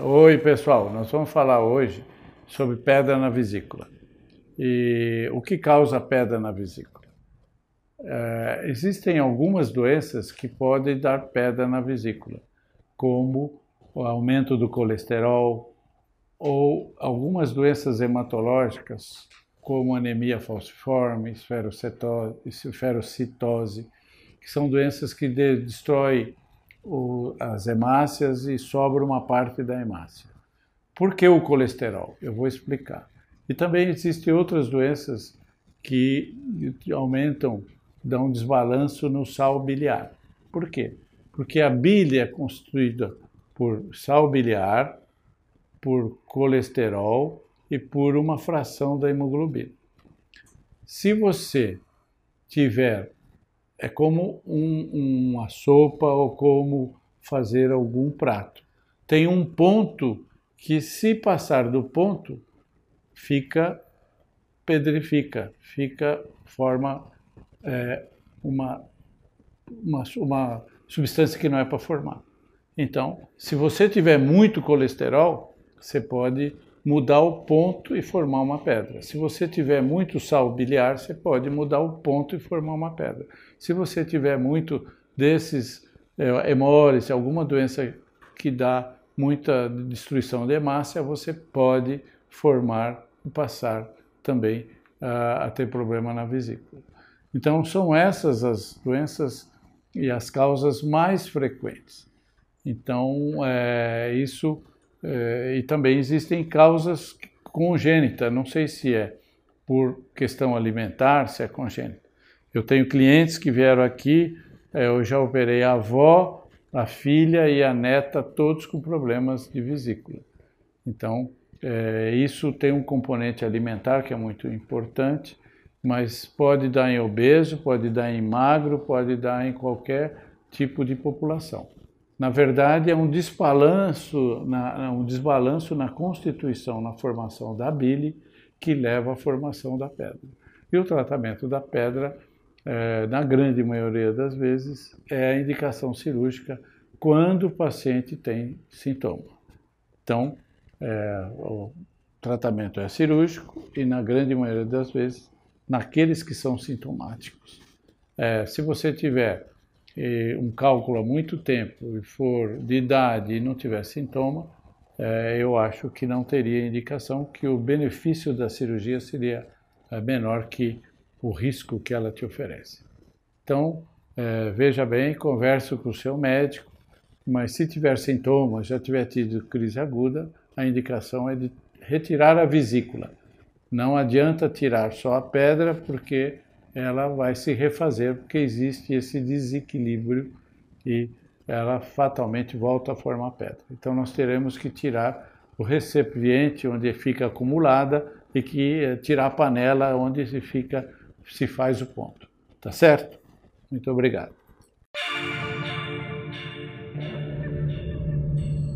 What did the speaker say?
Oi, pessoal. Nós vamos falar hoje sobre pedra na vesícula. E o que causa pedra na vesícula? É, existem algumas doenças que podem dar pedra na vesícula, como o aumento do colesterol ou algumas doenças hematológicas, como anemia falciforme, esferocitose, que são doenças que destroem as hemácias e sobra uma parte da hemácia. Por que o colesterol? Eu vou explicar. E também existem outras doenças que aumentam, dão desbalanço no sal biliar. Por quê? Porque a bile é constituída por sal biliar, por colesterol e por uma fração da hemoglobina. Se você tiver é como um, uma sopa ou como fazer algum prato. Tem um ponto que, se passar do ponto, fica pedrifica, fica forma é, uma, uma, uma substância que não é para formar. Então, se você tiver muito colesterol, você pode mudar o ponto e formar uma pedra. Se você tiver muito sal biliar, você pode mudar o ponto e formar uma pedra. Se você tiver muito desses é, alguma doença que dá muita destruição de hemácia, você pode formar e passar também a, a ter problema na vesícula. Então, são essas as doenças e as causas mais frequentes. Então, é, isso é, e também existem causas congênitas, não sei se é por questão alimentar, se é congênita. Eu tenho clientes que vieram aqui, é, eu já operei a avó, a filha e a neta, todos com problemas de vesícula. Então, é, isso tem um componente alimentar que é muito importante, mas pode dar em obeso, pode dar em magro, pode dar em qualquer tipo de população. Na verdade, é um desbalanço na, um desbalanço na constituição, na formação da bile, que leva à formação da pedra. E o tratamento da pedra, é, na grande maioria das vezes, é a indicação cirúrgica quando o paciente tem sintoma. Então, é, o tratamento é cirúrgico e, na grande maioria das vezes, naqueles que são sintomáticos. É, se você tiver um cálculo há muito tempo e for de idade e não tiver sintoma, é, eu acho que não teria indicação que o benefício da cirurgia seria é, menor que o risco que ela te oferece. Então, é, veja bem, converse com o seu médico, mas se tiver sintomas, já tiver tido crise aguda, a indicação é de retirar a vesícula. Não adianta tirar só a pedra, porque ela vai se refazer, porque existe esse desequilíbrio e ela fatalmente volta a formar pedra. Então nós teremos que tirar o recipiente onde fica acumulada e que eh, tirar a panela onde se fica se faz o ponto. Tá certo? Muito obrigado.